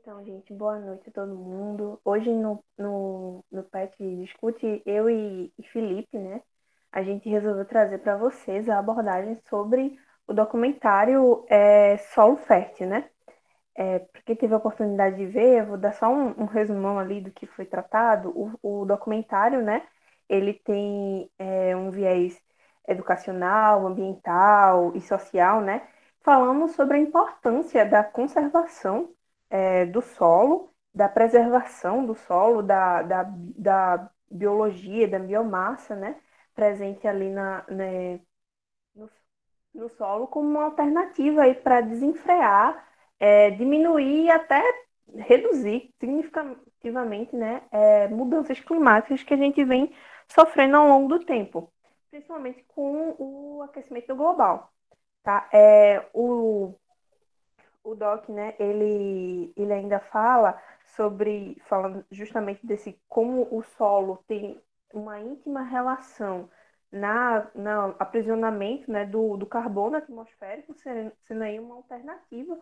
Então, gente, boa noite a todo mundo. Hoje no, no, no PET Discute, eu e, e Felipe, né? A gente resolveu trazer para vocês a abordagem sobre o documentário é, Solo Fértil, né? É, quem teve a oportunidade de ver, eu vou dar só um, um resumão ali do que foi tratado. O, o documentário, né? Ele tem é, um viés educacional, ambiental e social, né? Falando sobre a importância da conservação é, do solo, da preservação do solo, da, da, da biologia, da biomassa, né? Presente ali na, né, no, no solo como uma alternativa aí para desenfrear, é, diminuir e até reduzir significativamente né, é, mudanças climáticas que a gente vem sofrendo ao longo do tempo, principalmente com o aquecimento global. Tá? É, o, o Doc, né, ele, ele ainda fala sobre, falando justamente desse como o solo tem uma íntima relação na, na aprisionamento né, do, do carbono atmosférico, sendo, sendo aí uma alternativa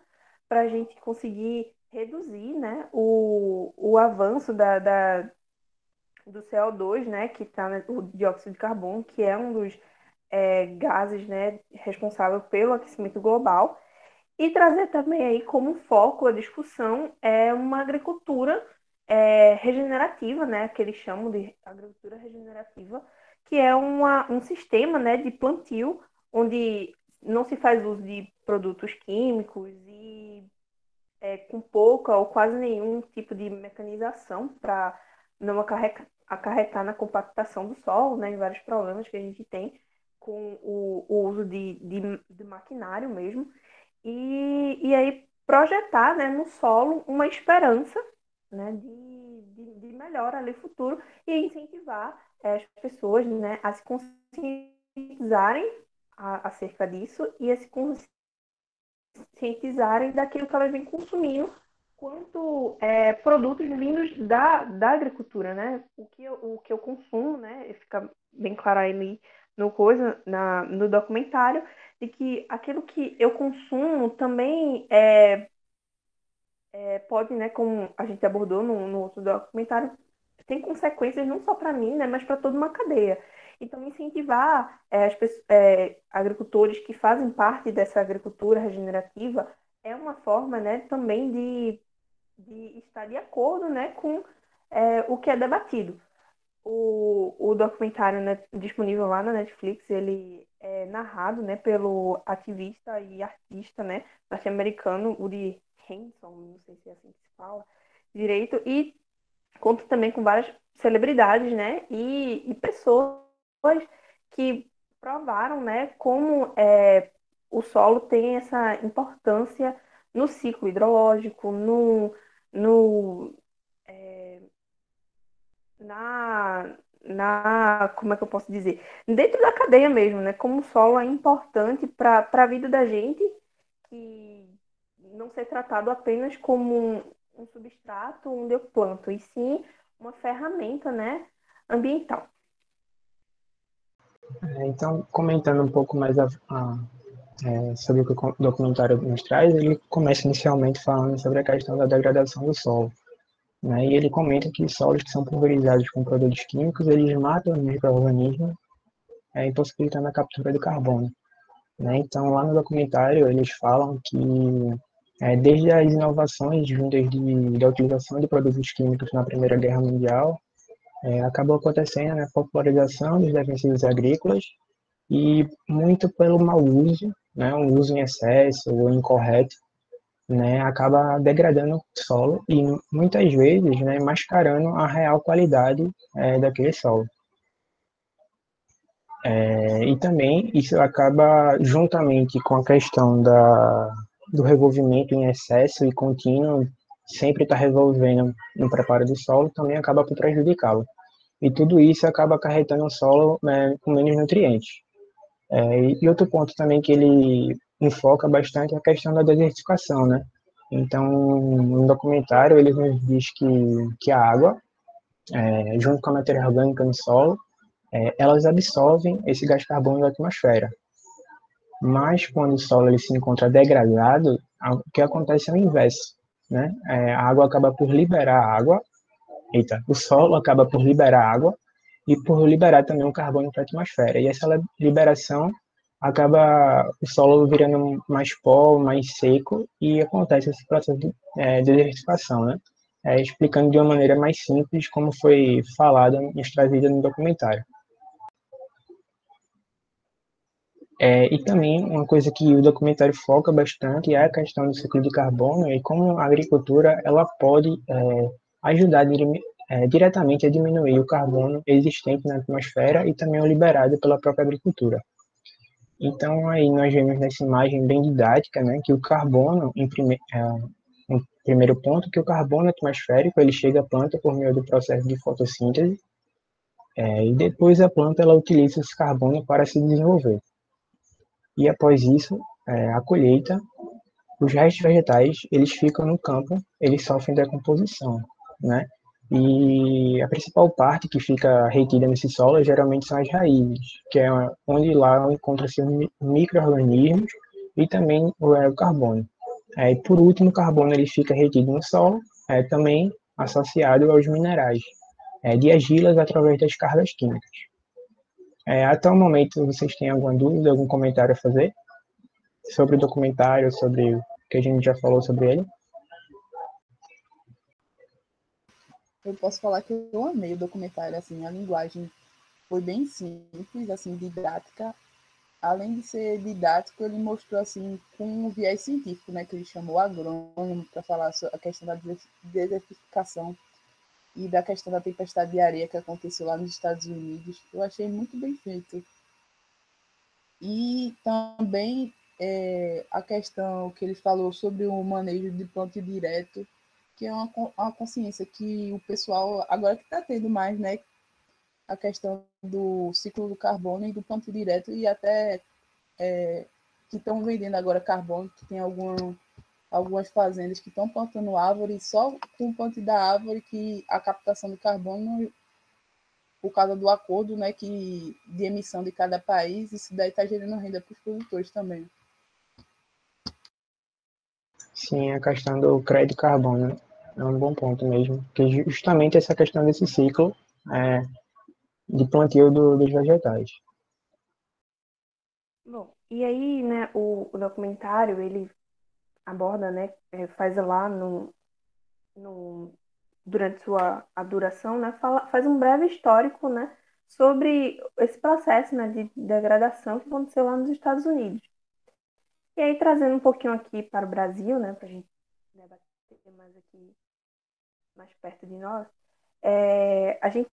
para a gente conseguir reduzir né, o, o avanço da, da, do CO2, né, que está né, o dióxido de carbono, que é um dos é, gases né, responsável pelo aquecimento global e trazer também aí como foco a discussão é uma agricultura é, regenerativa, né, que eles chamam de agricultura regenerativa, que é uma, um sistema né, de plantio onde não se faz uso de produtos químicos e é, com pouca ou quase nenhum tipo de mecanização para não acarretar, na compactação do solo, né, em vários problemas que a gente tem com o, o uso de, de, de maquinário mesmo e, e aí projetar né, no solo uma esperança né, de, de, de melhora ali futuro e incentivar é, as pessoas né, a se conscientizarem a, acerca disso e a se conscientizarem daquilo que elas vêm consumindo quanto é, produtos vindos da, da agricultura, né? O que, eu, o que eu consumo, né? Fica bem claro aí no, coisa, na, no documentário, de que aquilo que eu consumo também é, é, pode, né, como a gente abordou no, no outro documentário, tem consequências não só para mim, né, mas para toda uma cadeia. Então, incentivar é, as pessoas, é, agricultores que fazem parte dessa agricultura regenerativa é uma forma, né, também de, de estar de acordo, né, com é, o que é debatido. O, o documentário né, disponível lá na Netflix, ele é narrado né, pelo ativista e artista né, norte-americano Uri Henson, não sei se é assim que se fala direito, e conta também com várias celebridades né, e, e pessoas que provaram né, como é, o solo tem essa importância no ciclo hidrológico, no, no, é, na, na, como é que eu posso dizer? Dentro da cadeia mesmo, né? Como o solo é importante para a vida da gente, não ser tratado apenas como um, um substrato onde eu planto, e sim uma ferramenta, né, ambiental. É, então, comentando um pouco mais a, a, é, sobre o que o documentário nos traz, ele começa inicialmente falando sobre a questão da degradação do solo. Né? E ele comenta que solos que são pulverizados com produtos químicos, eles matam os micro-organismos, é, impossibilitando a captura do carbono. Né? Então, lá no documentário, eles falam que é, desde as inovações vindas de, da utilização de produtos químicos na Primeira Guerra Mundial, é, acabou acontecendo né, a popularização dos defensivos agrícolas e muito pelo mau uso, né, um uso em excesso ou incorreto né, acaba degradando o solo e muitas vezes né, mascarando a real qualidade é, daquele solo. É, e também isso acaba, juntamente com a questão da, do revolvimento em excesso e contínuo, sempre está revolvendo no preparo do solo, também acaba por prejudicá-lo. E tudo isso acaba acarretando o solo né, com menos nutrientes. É, e outro ponto também que ele enfoca bastante a questão da desertificação, né? Então, no documentário, ele nos diz que, que a água, é, junto com a matéria orgânica no solo, é, elas absorvem esse gás carbono da atmosfera. Mas quando o solo ele se encontra degradado, o que acontece é o inverso. né? É, a água acaba por liberar água, eita, o solo acaba por liberar água e por liberar também o carbono para a atmosfera. E essa liberação acaba o solo virando mais pó, mais seco e acontece esse processo de é, desertificação, né? É, explicando de uma maneira mais simples como foi falado e extraído no documentário. É, e também uma coisa que o documentário foca bastante é a questão do ciclo de carbono e como a agricultura ela pode é, ajudar é, diretamente a diminuir o carbono existente na atmosfera e também o liberado pela própria agricultura. Então aí nós vemos nessa imagem bem didática, né, que o carbono, em prime é, um primeiro ponto, que o carbono atmosférico ele chega à planta por meio do processo de fotossíntese é, e depois a planta ela utiliza esse carbono para se desenvolver. E após isso, é, a colheita, os restos vegetais eles ficam no campo, eles sofrem decomposição, né? E a principal parte que fica retida nesse solo geralmente são as raízes, que é onde lá encontra-se micro-organismos e também o, carbono. É, e por último, o carbono ele fica retido no solo, é, também associado aos minerais, é, de argilas através das cargas químicas. É, até o momento, vocês têm alguma dúvida, algum comentário a fazer sobre o documentário, sobre o que a gente já falou sobre ele? Eu posso falar que eu amei o documentário, assim, a linguagem foi bem simples, assim, didática. Além de ser didático, ele mostrou, assim, com um viés científico, né, que ele chamou agrônomo para falar a questão da desertificação e da questão da tempestade de areia que aconteceu lá nos Estados Unidos. Eu achei muito bem feito. E também é, a questão que ele falou sobre o manejo de plantio direto que é uma, uma consciência que o pessoal, agora que está tendo mais, né, a questão do ciclo do carbono e do plantio direto, e até é, que estão vendendo agora carbono, que tem alguma, algumas fazendas que estão plantando árvore só com o plantio da árvore, que a captação do carbono, por causa do acordo né, que, de emissão de cada país, isso daí está gerando renda para os produtores também. Sim, a questão do crédito carbono. É um bom ponto mesmo, que justamente essa questão desse ciclo é, de plantio do, dos vegetais. Bom, e aí, né, o, o documentário, ele aborda, né, é, faz lá no, no durante sua a duração, né, fala, faz um breve histórico, né, sobre esse processo, né, de degradação que aconteceu lá nos Estados Unidos. E aí, trazendo um pouquinho aqui para o Brasil, né, para a gente debater mais aqui mais perto de nós, é, a gente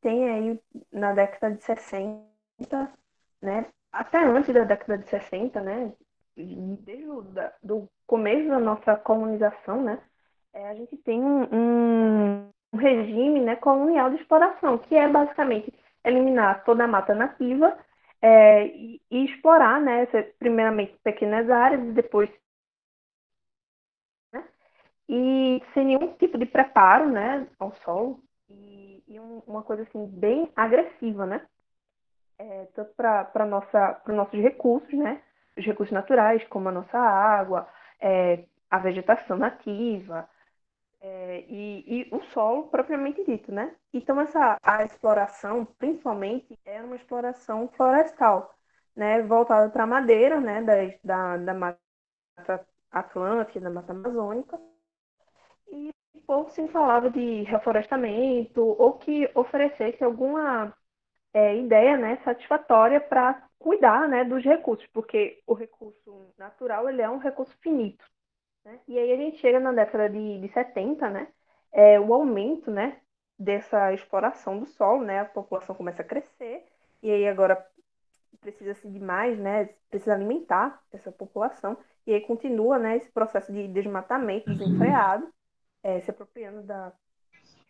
tem aí na década de 60, né, até antes da década de 60, né, desde o da, do começo da nossa colonização, né, é, a gente tem um, um, regime né, colonial de exploração, que é basicamente eliminar toda a mata nativa é, e, e, explorar, né, primeiramente pequenas áreas e depois e sem nenhum tipo de preparo, né, ao solo e, e um, uma coisa assim bem agressiva, né, é, tanto para para nossos recursos, né, os recursos naturais como a nossa água, é, a vegetação nativa é, e, e, o solo propriamente dito, né. Então essa a exploração, principalmente, era uma exploração florestal, né, voltada para a madeira, né, da, da, da mata atlântica, da mata amazônica e pouco se falava de reflorestamento ou que oferecesse alguma é, ideia né, satisfatória para cuidar né, dos recursos, porque o recurso natural ele é um recurso finito. Né? E aí a gente chega na década de, de 70, né, é, o aumento né, dessa exploração do solo, né, a população começa a crescer, e aí agora precisa-se de mais, né, precisa alimentar essa população, e aí continua né, esse processo de desmatamento desenfreado, é, se apropriando da,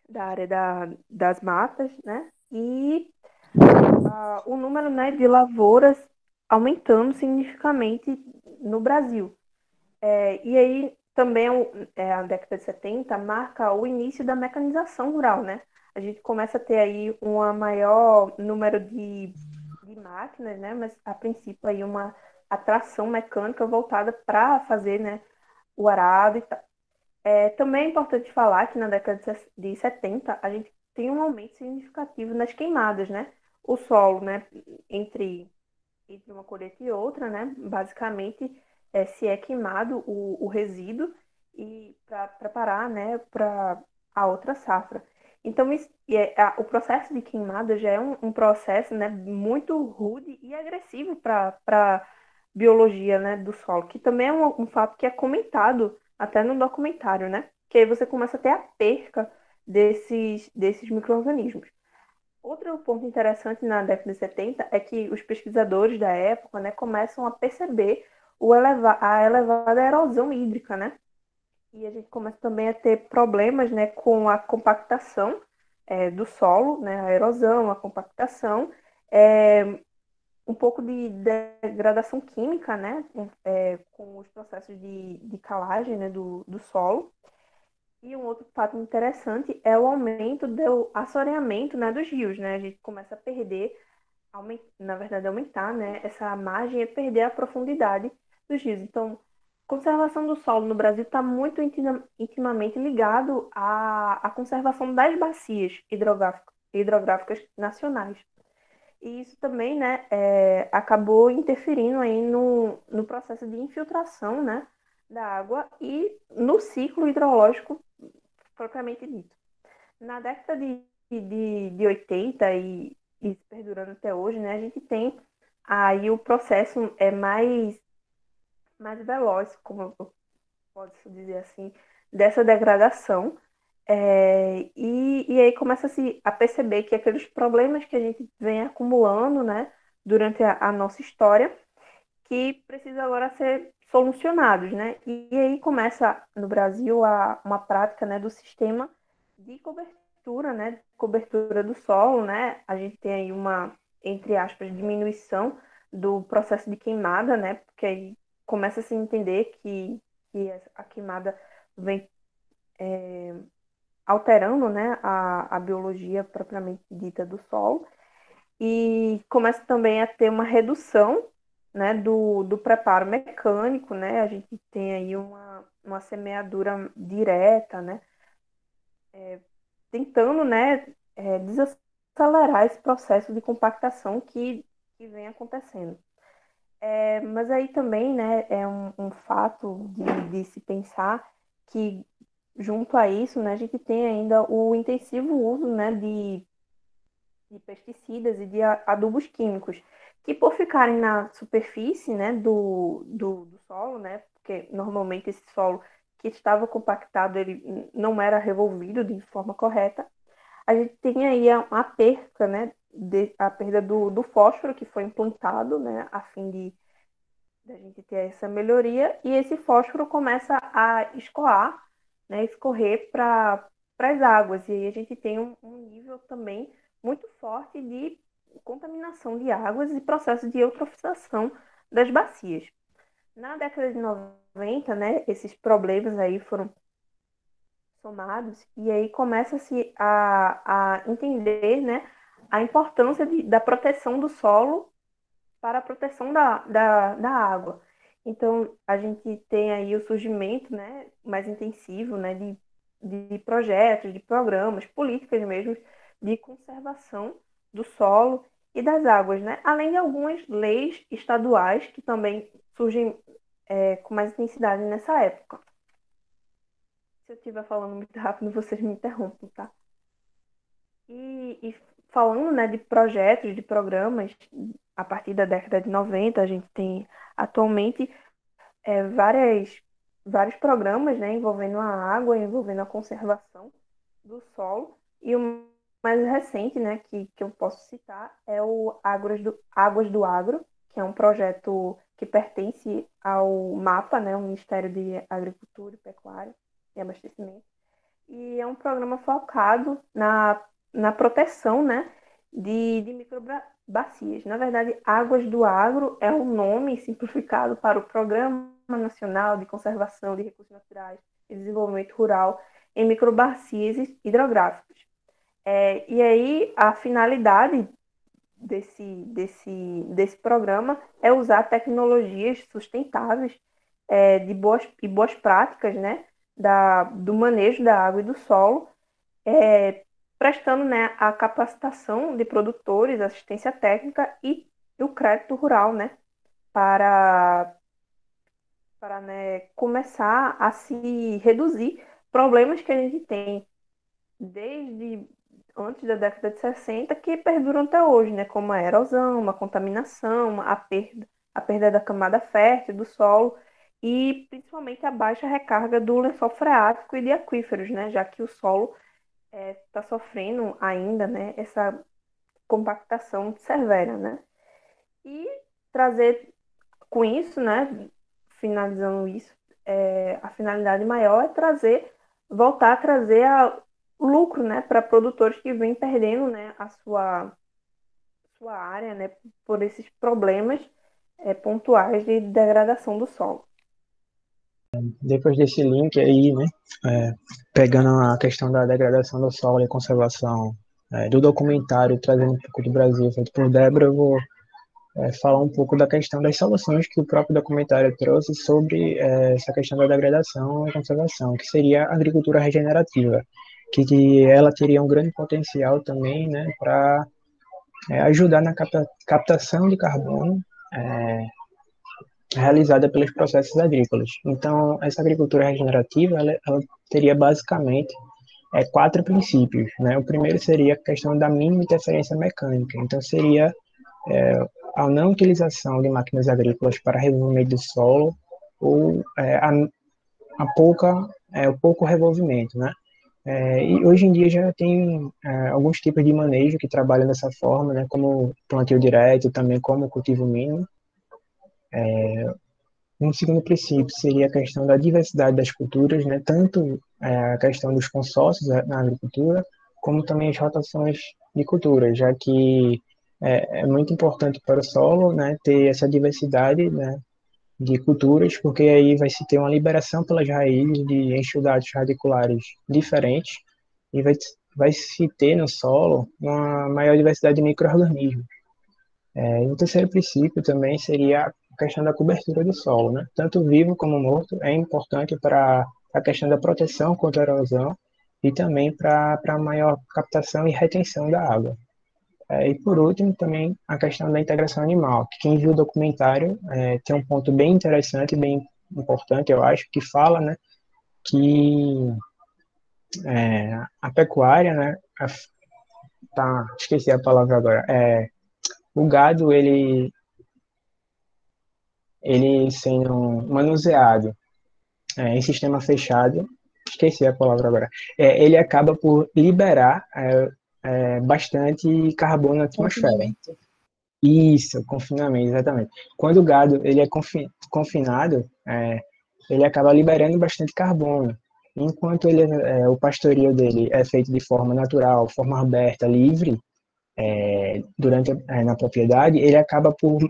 da área da, das matas, né? E uh, o número né, de lavouras aumentando significativamente no Brasil. É, e aí também é, a década de 70 marca o início da mecanização rural, né? A gente começa a ter aí um maior número de, de máquinas, né? Mas a princípio aí uma atração mecânica voltada para fazer, né, o arado e tal. É, também é importante falar que na década de 70 a gente tem um aumento significativo nas queimadas, né? O solo, né, entre, entre uma colheita e outra, né, basicamente é, se é queimado o, o resíduo e para preparar, né, para a outra safra. Então, isso, é, a, o processo de queimada já é um, um processo, né, muito rude e agressivo para a biologia, né, do solo, que também é um, um fato que é comentado até no documentário, né? Que aí você começa a ter a perca desses, desses micro-organismos. Outro ponto interessante na década de 70 é que os pesquisadores da época né, começam a perceber o eleva a elevada erosão hídrica, né? E a gente começa também a ter problemas né, com a compactação é, do solo, né, a erosão, a compactação, é, um pouco de degradação química, né, é, com os processos de, de calagem né, do, do solo. E um outro fato interessante é o aumento do assoreamento né, dos rios. Né? A gente começa a perder, na verdade, aumentar né, essa margem e perder a profundidade dos rios. Então, conservação do solo no Brasil está muito intimamente ligado à, à conservação das bacias hidrográficas, hidrográficas nacionais. E isso também né, é, acabou interferindo aí no, no processo de infiltração né, da água e no ciclo hidrológico propriamente dito. Na década de, de, de 80 e, e perdurando até hoje, né, a gente tem aí o processo é mais, mais veloz, como eu posso dizer assim, dessa degradação é, e, e aí começa-se a perceber que aqueles problemas que a gente vem acumulando né, durante a, a nossa história, que precisa agora ser solucionados, né? E, e aí começa no Brasil a, uma prática né, do sistema de cobertura, né? Cobertura do solo, né? A gente tem aí uma, entre aspas, diminuição do processo de queimada, né? Porque aí começa a se entender que, que a queimada vem é, alterando né, a, a biologia propriamente dita do solo, e começa também a ter uma redução né, do, do preparo mecânico, né? A gente tem aí uma, uma semeadura direta, né? É, tentando, né, é, desacelerar esse processo de compactação que, que vem acontecendo. É, mas aí também, né, é um, um fato de, de se pensar que junto a isso, né, a gente tem ainda o intensivo uso, né, de, de pesticidas e de adubos químicos, que por ficarem na superfície, né, do, do, do solo, né, porque normalmente esse solo que estava compactado, ele não era revolvido de forma correta, a gente tem aí a, a perca, né, de, a perda do, do fósforo que foi implantado, né, a fim de, a gente ter essa melhoria, e esse fósforo começa a escoar né, escorrer para as águas. E aí a gente tem um, um, nível também muito forte de contaminação de águas e processo de eutrofização das bacias. Na década de 90, né, esses problemas aí foram somados e aí começa-se a, a entender né, a importância de, da proteção do solo para a proteção da, da, da água. Então, a gente tem aí o surgimento né, mais intensivo né, de, de projetos, de programas, políticas mesmo, de conservação do solo e das águas, né? além de algumas leis estaduais que também surgem é, com mais intensidade nessa época. Se eu estiver falando muito rápido, vocês me interrompam, tá? E, e falando né, de projetos, de programas, a partir da década de 90, a gente tem atualmente é, várias, vários programas né, envolvendo a água, envolvendo a conservação do solo. E o mais recente né, que, que eu posso citar é o Águas do, Águas do Agro, que é um projeto que pertence ao MAPA, né, o Ministério de Agricultura e Pecuária e Abastecimento. E é um programa focado na, na proteção né, de, de microbacias. Na verdade, Águas do Agro é um nome simplificado para o Programa Nacional de Conservação de Recursos Naturais e Desenvolvimento Rural em microbacias hidrográficas. É, e aí, a finalidade desse, desse, desse programa é usar tecnologias sustentáveis é, de boas, e boas práticas né, da, do manejo da água e do solo, é, prestando né, a capacitação de produtores, assistência técnica e o crédito rural, né, para, para né, começar a se reduzir problemas que a gente tem desde antes da década de 60 que perduram até hoje, né, como a erosão, a contaminação, a perda, a perda da camada fértil do solo e principalmente a baixa recarga do lençol freático e de aquíferos, né, já que o solo está é, tá sofrendo ainda, né, essa compactação severa, né, e trazer com isso, né, finalizando isso, é, a finalidade maior é trazer, voltar a trazer a, lucro, né, para produtores que vêm perdendo, né, a sua sua área, né, por esses problemas é, pontuais de degradação do solo. Depois desse link aí, né, é, pegando a questão da degradação do solo e conservação é, do documentário trazendo um pouco do Brasil feito por Débora, eu vou é, falar um pouco da questão das soluções que o próprio documentário trouxe sobre é, essa questão da degradação e conservação, que seria a agricultura regenerativa, que, que ela teria um grande potencial também né, para é, ajudar na capta, captação de carbono é, realizada pelos processos agrícolas. Então, essa agricultura regenerativa, ela, ela teria basicamente é, quatro princípios. Né? O primeiro seria a questão da mínima interferência mecânica. Então, seria é, a não utilização de máquinas agrícolas para revolvimento do solo ou é, a, a, pouca, é, o pouco revolvimento. Né? É, e hoje em dia já tem é, alguns tipos de manejo que trabalham dessa forma, né, como plantio direto, também como cultivo mínimo. É, um segundo princípio seria a questão da diversidade das culturas, né, tanto é, a questão dos consórcios na agricultura, como também as rotações de culturas, já que é, é muito importante para o solo né, ter essa diversidade né, de culturas, porque aí vai se ter uma liberação pelas raízes de enxugados radiculares diferentes e vai, vai se ter no solo uma maior diversidade de micro-organismos. É, e o terceiro princípio também seria questão da cobertura do solo, né? Tanto vivo como morto é importante para a questão da proteção contra a erosão e também para a maior captação e retenção da água. É, e por último, também a questão da integração animal, que quem viu o documentário é, tem um ponto bem interessante, bem importante, eu acho, que fala, né, que é, a pecuária, né, a, tá, esqueci a palavra agora, é, o gado, ele ele sendo manuseado é, em sistema fechado, esqueci a palavra agora, é, ele acaba por liberar é, é bastante carbono na atmosfera. Isso, confinamento, exatamente. Quando o gado ele é confi confinado, é, ele acaba liberando bastante carbono. Enquanto ele, é, o pastoreio dele é feito de forma natural, forma aberta, livre, durante na propriedade, ele acaba por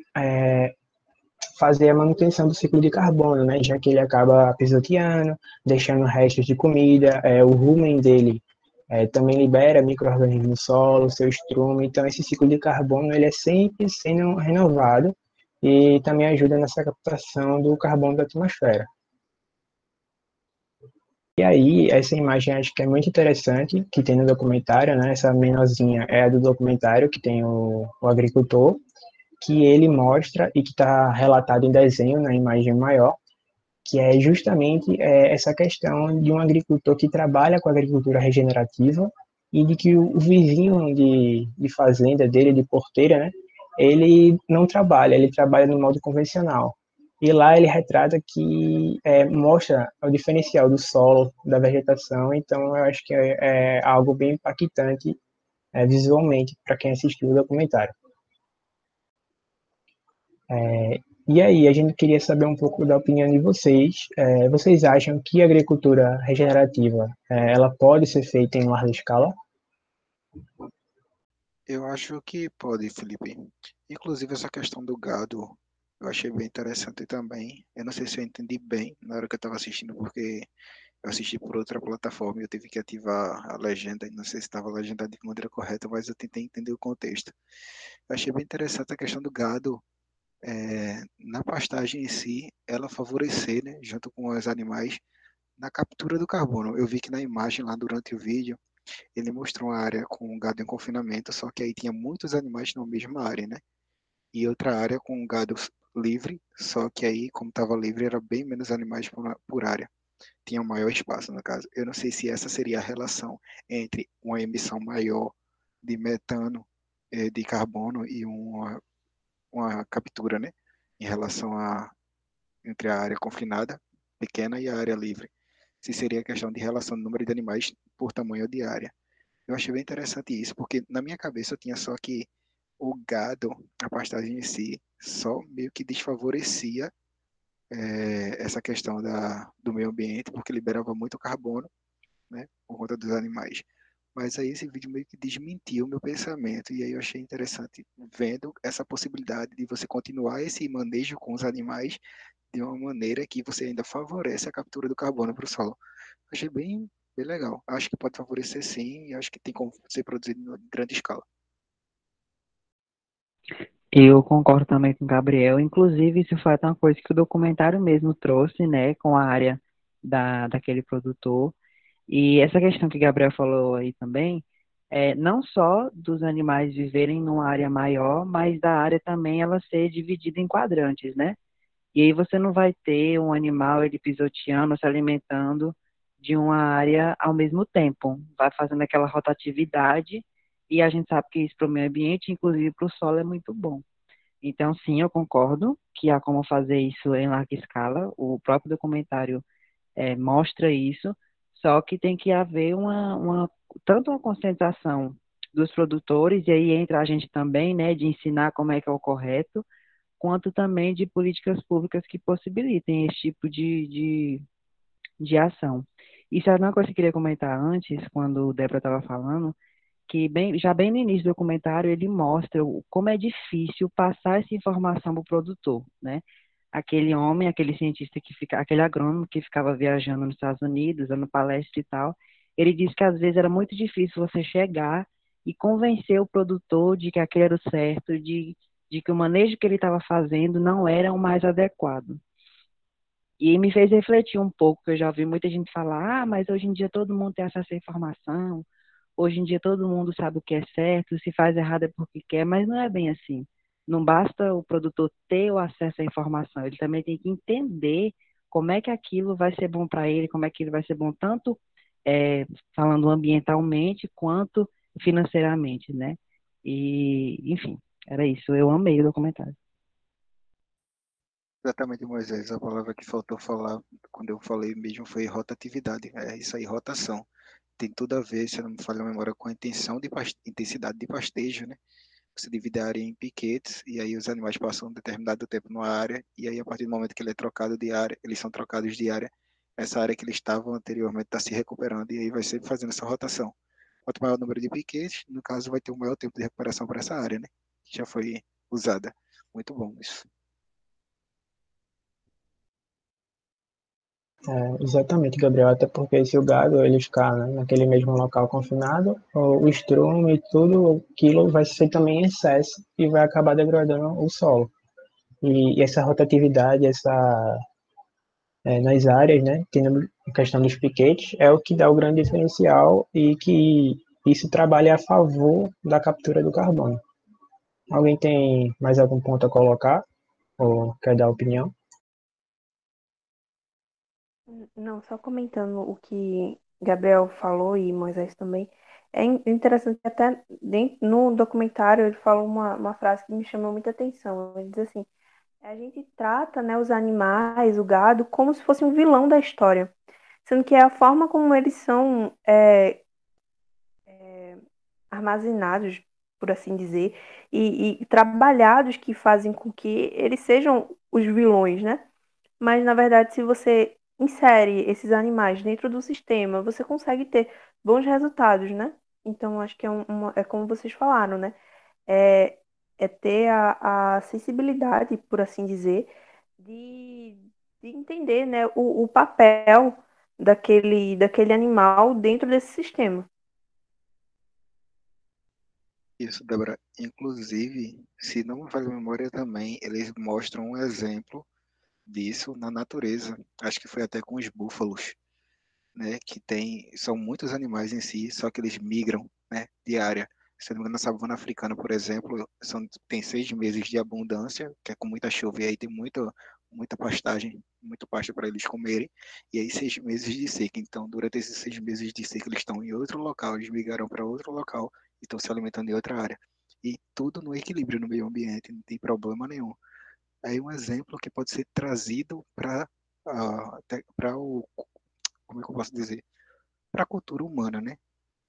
fazer a manutenção do ciclo de carbono, né? Já que ele acaba pisoteando, deixando restos de comida, é, o rumen dele é, também libera micro-organismos no solo, seu estrume, então esse ciclo de carbono ele é sempre sendo renovado e também ajuda nessa captação do carbono da atmosfera. E aí, essa imagem acho que é muito interessante, que tem no documentário, né? Essa menorzinha é a do documentário, que tem o, o agricultor, que ele mostra e que está relatado em desenho na imagem maior, que é justamente é, essa questão de um agricultor que trabalha com agricultura regenerativa e de que o, vizinho de, de fazenda dele, de porteira, né, ele não trabalha, ele trabalha no modo convencional. E lá ele retrata que é, mostra o diferencial do solo, da vegetação, então eu acho que é, é algo bem impactante é, visualmente para quem assistiu o documentário. É, e aí, a gente queria saber um pouco da opinião de vocês. É, vocês acham que a agricultura regenerativa é, ela pode ser feita em larga escala? Eu acho que pode, Felipe. Inclusive, essa questão do gado, eu achei bem interessante também. Eu não sei se eu entendi bem na hora que eu estava assistindo, porque eu assisti por outra plataforma e eu tive que ativar a legenda, não sei se estava legendado de maneira correta, mas eu tentei entender o contexto. Eu achei bem interessante a questão do gado, é, na pastagem em si, ela favorecer, né, junto com os animais, na captura do carbono. Eu vi que na imagem lá durante o vídeo, ele mostrou uma área com gado em confinamento, só que aí tinha muitos animais na mesma área, né? E outra área com gado livre, só que aí, como estava livre, era bem menos animais por, por área. Tinha um maior espaço, no caso. Eu não sei se essa seria a relação entre uma emissão maior de metano, eh, de carbono e uma, uma captura, né? Em relação a entre a área confinada, pequena, e a área livre. Se seria questão de relação do número de animais por tamanho de área. Eu achei bem interessante isso, porque na minha cabeça eu tinha só que o gado, a pastagem em si, só meio que desfavorecia é, essa questão da, do meio ambiente, porque liberava muito carbono, né, por conta dos animais. Mas aí esse vídeo meio que desmentiu o meu pensamento, e aí eu achei interessante vendo essa possibilidade de você continuar esse manejo com os animais de uma maneira que você ainda favorece a captura do carbono para o solo. Achei bem, bem legal. Acho que pode favorecer sim, e acho que tem como ser produzido em grande escala. Eu concordo também com o Gabriel. Inclusive, isso foi até uma coisa que o documentário mesmo trouxe, né, com a área da, daquele produtor. E essa questão que Gabriel falou aí também, é não só dos animais viverem numa área maior, mas da área também ela ser dividida em quadrantes, né? E aí você não vai ter um animal ele pisoteando, se alimentando de uma área ao mesmo tempo. Vai fazendo aquela rotatividade e a gente sabe que isso para o meio ambiente, inclusive para o solo, é muito bom. Então, sim, eu concordo que há como fazer isso em larga escala. O próprio documentário é, mostra isso, só que tem que haver uma, uma tanto uma conscientização dos produtores, e aí entra a gente também, né, de ensinar como é que é o correto, quanto também de políticas públicas que possibilitem esse tipo de, de, de ação. Isso era uma coisa que eu queria comentar antes, quando o Débora estava falando, que bem, já bem no início do documentário ele mostra como é difícil passar essa informação para o produtor, né? Aquele homem, aquele cientista que fica, aquele agrônomo que ficava viajando nos Estados Unidos, dando palestra e tal, ele disse que às vezes era muito difícil você chegar e convencer o produtor de que aquele era o certo, de de que o manejo que ele estava fazendo não era o mais adequado. E me fez refletir um pouco, que eu já ouvi muita gente falar, ah, mas hoje em dia todo mundo tem acesso à informação, hoje em dia todo mundo sabe o que é certo, se faz errado é porque quer, mas não é bem assim. Não basta o produtor ter o acesso à informação, ele também tem que entender como é que aquilo vai ser bom para ele, como é que ele vai ser bom tanto é, falando ambientalmente quanto financeiramente, né? E, enfim, era isso, eu amei o documentário. Exatamente, Moisés. A palavra que faltou falar quando eu falei mesmo foi rotatividade. É isso aí, rotação. Tem tudo a ver, se eu não me falha a memória, com a intenção de intensidade de pastejo, né? Você divide a área em piquetes e aí os animais passam um determinado tempo numa área e aí a partir do momento que ele é trocado de área, eles são trocados de área, essa área que eles estavam anteriormente está se recuperando e aí vai sempre fazendo essa rotação. Quanto maior o número de piquetes, no caso vai ter um maior tempo de recuperação para essa área, né? já foi usada. Muito bom isso. É, exatamente, Gabriel, até porque se o gado ele ficar né, naquele mesmo local confinado, o, estrume e tudo aquilo vai ser também em excesso e vai acabar degradando o solo. E, e essa rotatividade, essa é, nas áreas, né, tendo a questão dos piquetes, é o que dá o grande diferencial e que isso trabalha a favor da captura do carbono. Alguém tem mais algum ponto a colocar? Ou quer dar opinião? Não, só comentando o que Gabriel falou e Moisés também. É interessante que até dentro, no documentário ele falou uma, uma frase que me chamou muita atenção. Ele diz assim, a gente trata né, os animais, o gado, como se fosse um vilão da história. Sendo que é a forma como eles são é, é, armazenados por assim dizer, e, e, trabalhados que fazem com que eles sejam os vilões, né? Mas na verdade, se você insere esses animais dentro do sistema, você consegue ter bons resultados, né? Então, acho que é, uma, é como vocês falaram, né? É, é ter a, a sensibilidade, por assim dizer, de, de entender né, o, o papel daquele, daquele animal dentro desse sistema. Isso, Débora. Inclusive, se não me falha memória também, eles mostram um exemplo disso na natureza. Acho que foi até com os búfalos. né, que tem, são muitos animais em si, só que eles migram, né, de área. Se não me engano, na savana africana, por exemplo, são, tem seis meses de abundância, que é com muita chuva, e aí tem muita, muita pastagem, muito pasto para eles comerem, e aí seis meses de seca. Então, durante esses seis meses de seca, eles estão em outro local, eles migraram para outro local e estão se alimentando em outra área. E tudo no equilíbrio no meio ambiente, não tem problema nenhum. Aí um exemplo que pode ser trazido para uh, para o como é que eu posso dizer para a cultura humana, né?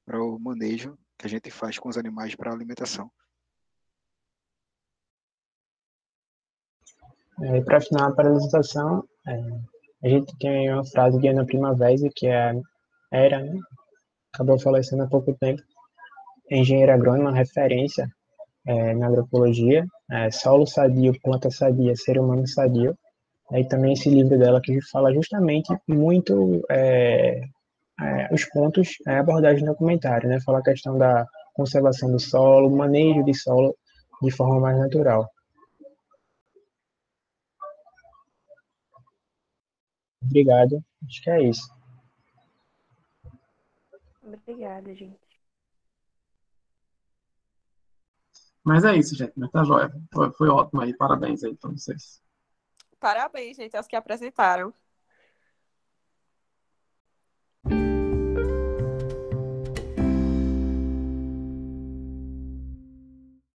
Para o manejo que a gente faz com os animais para alimentação. É, para finalizar a apresentação, é, a gente tem uma frase de Ana Primavera, que é era, né? acabou falecendo há pouco tempo, engenheira agrônoma, referência é, na agroecologia, é, Solo Sadio, Planta Sadia, Ser Humano Sadio. Aí também esse livro dela que fala justamente muito é, é, os pontos, é, abordagem no documentário, né? Fala a questão da conservação do solo, manejo de solo de forma mais natural. Obrigado. Acho que é isso. Obrigada, gente. Mas é isso, gente. Mas tá joia. Foi, foi ótimo aí. Parabéns aí pra vocês. Parabéns, gente, aos que apresentaram.